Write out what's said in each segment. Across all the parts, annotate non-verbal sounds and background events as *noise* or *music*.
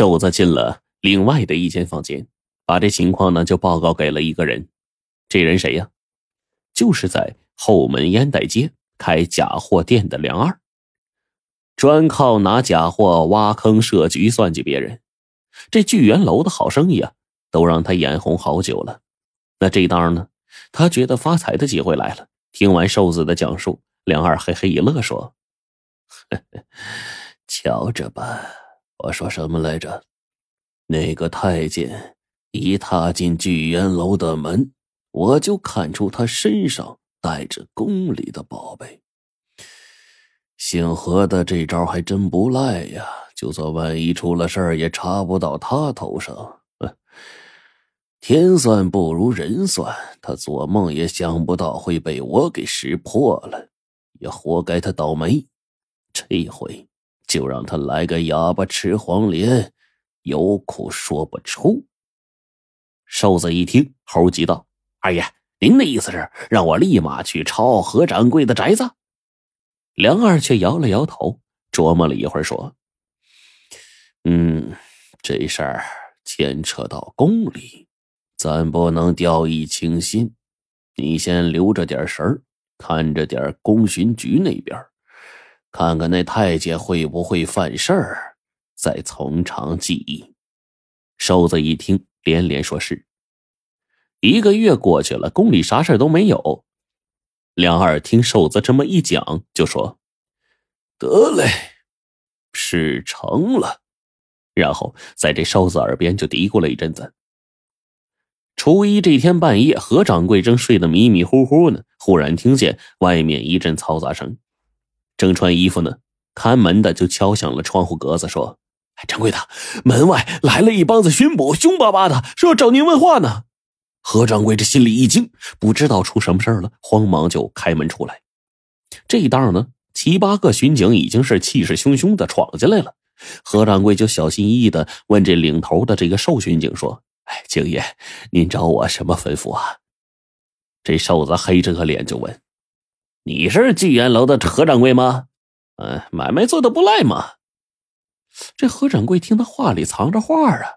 瘦子进了另外的一间房间，把这情况呢就报告给了一个人。这人谁呀？就是在后门烟袋街开假货店的梁二，专靠拿假货挖坑设局算计别人。这聚源楼的好生意啊，都让他眼红好久了。那这当呢，他觉得发财的机会来了。听完瘦子的讲述，梁二嘿嘿一乐，说：“ *laughs* 瞧着吧，我说什么来着？那个太监一踏进聚源楼的门，我就看出他身上带着宫里的宝贝。姓何的这招还真不赖呀！就算万一出了事儿，也查不到他头上。*laughs* ”天算不如人算，他做梦也想不到会被我给识破了，也活该他倒霉。这回就让他来个哑巴吃黄连，有苦说不出。瘦子一听，猴急道：“二爷，您的意思是让我立马去抄何掌柜的宅子？”梁二却摇了摇头，琢磨了一会儿，说：“嗯，这事儿牵扯到宫里。”咱不能掉以轻心，你先留着点神儿，看着点宫巡局那边，看看那太监会不会犯事儿，再从长计议。瘦子一听，连连说是。一个月过去了，宫里啥事都没有。梁二听瘦子这么一讲，就说：“得嘞，事成了。”然后在这瘦子耳边就嘀咕了一阵子。初一这天半夜，何掌柜正睡得迷迷糊糊呢，忽然听见外面一阵嘈杂声。正穿衣服呢，看门的就敲响了窗户格子，说：“掌柜的，门外来了一帮子巡捕，凶巴巴的，说要找您问话呢。”何掌柜这心里一惊，不知道出什么事了，慌忙就开门出来。这一道呢，七八个巡警已经是气势汹汹的闯进来了。何掌柜就小心翼翼的问这领头的这个瘦巡警说。哎，景爷，您找我什么吩咐啊？这瘦子黑着个脸就问：“你是聚源楼的何掌柜吗？嗯，买卖做的不赖嘛。”这何掌柜听他话里藏着话啊，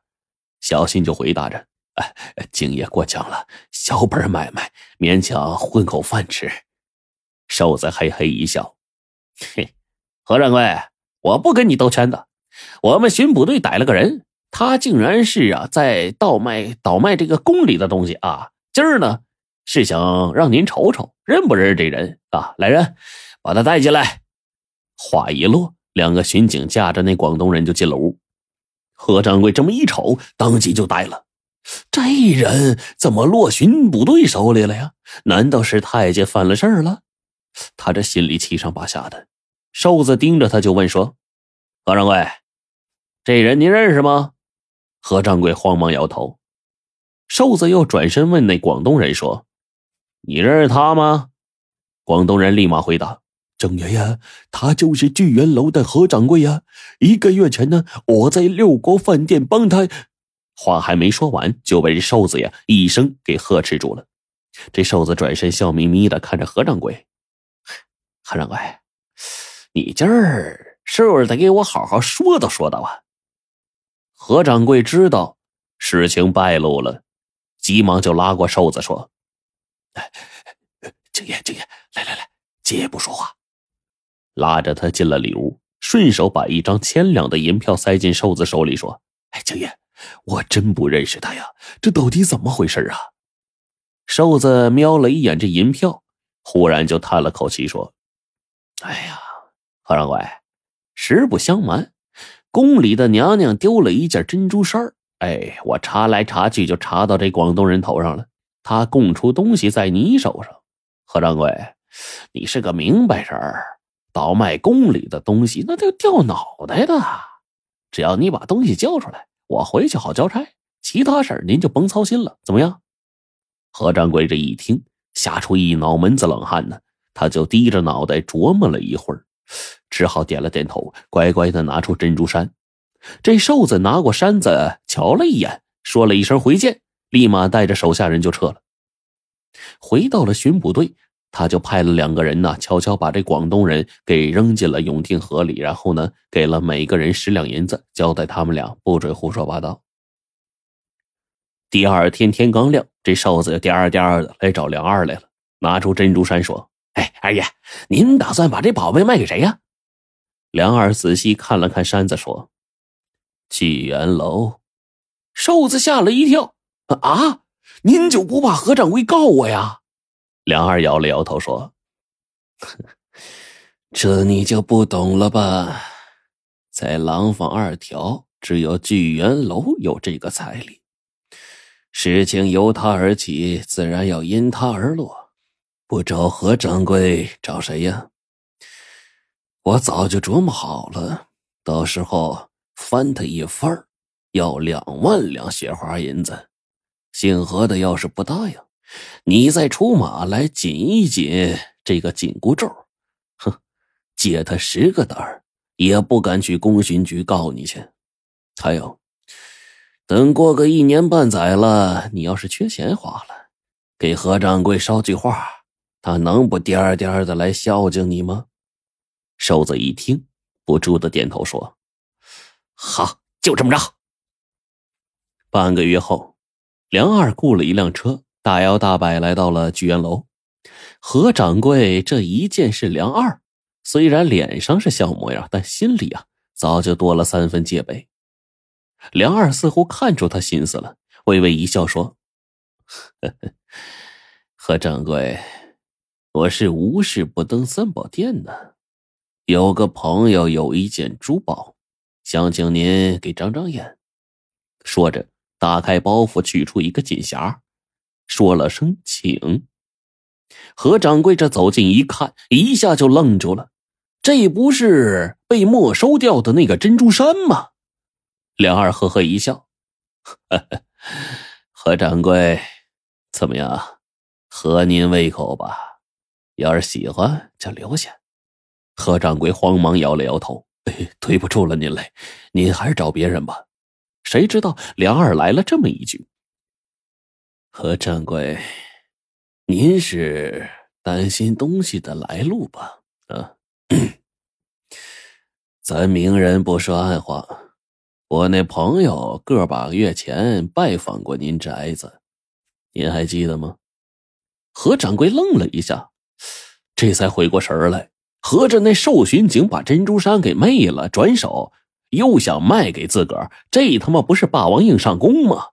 小心就回答着：“哎，景爷过奖了，小本买卖，勉强混口饭吃。”瘦子嘿嘿一笑：“嘿，何掌柜，我不跟你兜圈子，我们巡捕队逮了个人。”他竟然是啊，在倒卖倒卖这个宫里的东西啊！今儿呢，是想让您瞅瞅认不认识这人啊？来人，把他带进来。话一落，两个巡警架着那广东人就进了屋。何掌柜这么一瞅，当即就呆了：这人怎么落巡捕队手里了呀？难道是太监犯了事儿了？他这心里七上八下的。瘦子盯着他就问说：“何掌柜，这人您认识吗？”何掌柜慌忙摇头，瘦子又转身问那广东人说：“你认识他吗？”广东人立马回答：“郑爷爷，他就是聚源楼的何掌柜呀！一个月前呢，我在六国饭店帮他。”话还没说完，就被这瘦子呀一声给呵斥住了。这瘦子转身笑眯眯的看着何掌柜：“何掌柜，你今儿是不是得给我好好说道说道啊？”何掌柜知道事情败露了，急忙就拉过瘦子说：“哎，敬爷，敬爷，来来来，借一步说话。”拉着他进了里屋，顺手把一张千两的银票塞进瘦子手里，说：“哎，敬爷，我真不认识他呀，这到底怎么回事啊？”瘦子瞄了一眼这银票，忽然就叹了口气说：“哎呀，何掌柜，实不相瞒。”宫里的娘娘丢了一件珍珠衫哎，我查来查去就查到这广东人头上了。他供出东西在你手上，何掌柜，你是个明白人倒卖宫里的东西那就掉脑袋的。只要你把东西交出来，我回去好交差，其他事儿您就甭操心了。怎么样？何掌柜这一听，吓出一脑门子冷汗呢，他就低着脑袋琢磨了一会儿。只好点了点头，乖乖的拿出珍珠衫。这瘦子拿过扇子，瞧了一眼，说了一声“回见”，立马带着手下人就撤了。回到了巡捕队，他就派了两个人呢，悄悄把这广东人给扔进了永定河里，然后呢，给了每个人十两银子，交代他们俩不准胡说八道。第二天天刚亮，这瘦子颠儿颠儿的来找梁二来了，拿出珍珠山说：“哎，二爷，您打算把这宝贝卖给谁呀？”梁二仔细看了看山子，说：“聚元楼。”瘦子吓了一跳：“啊，您就不怕何掌柜告我呀？”梁二摇了摇头说：“这你就不懂了吧？在廊坊二条，只有聚元楼有这个彩礼。”事情由他而起，自然要因他而落。不找何掌柜，找谁呀？我早就琢磨好了，到时候翻他一番要两万两雪花银子。姓何的要是不答应，你再出马来紧一紧这个紧箍咒，哼，借他十个胆儿也不敢去公巡局告你去。还有。等过个一年半载了，你要是缺钱花了，给何掌柜捎句话，他能不颠颠的来孝敬你吗？瘦子一听，不住的点头说：“好，就这么着。”半个月后，梁二雇了一辆车，大摇大摆来到了聚源楼。何掌柜这一见是梁二，虽然脸上是笑模样，但心里啊早就多了三分戒备。梁二似乎看出他心思了，微微一笑说：“呵呵，何掌柜，我是无事不登三宝殿呢，有个朋友有一件珠宝，想请您给长长眼。”说着，打开包袱，取出一个锦匣，说了声“请”。何掌柜这走近一看，一下就愣住了，这不是被没收掉的那个珍珠山吗？梁二呵呵一笑：“ *laughs* 何掌柜，怎么样？合您胃口吧？要是喜欢就留下。”何掌柜慌忙摇了摇头：“ *laughs* 对不住了您嘞，您还是找别人吧。”谁知道梁二来了这么一句：“何掌柜，您是担心东西的来路吧？啊，*clears throat* 咱明人不说暗话。”我那朋友个把月前拜访过您宅子，您还记得吗？何掌柜愣了一下，这才回过神来，合着那瘦巡警把珍珠山给昧了，转手又想卖给自个儿，这他妈不是霸王硬上弓吗？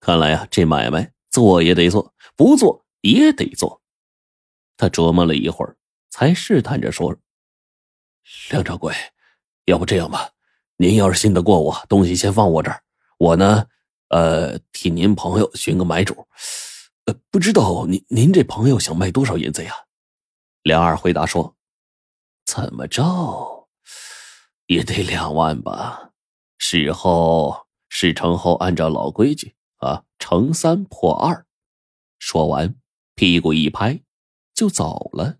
看来呀，这买卖做也得做，不做也得做。他琢磨了一会儿，才试探着说：“梁掌柜，要不这样吧。”您要是信得过我，东西先放我这儿，我呢，呃，替您朋友寻个买主。呃，不知道您您这朋友想卖多少银子呀？梁二回答说：“怎么着，也得两万吧。事后事成后，按照老规矩啊，乘三破二。”说完，屁股一拍，就走了。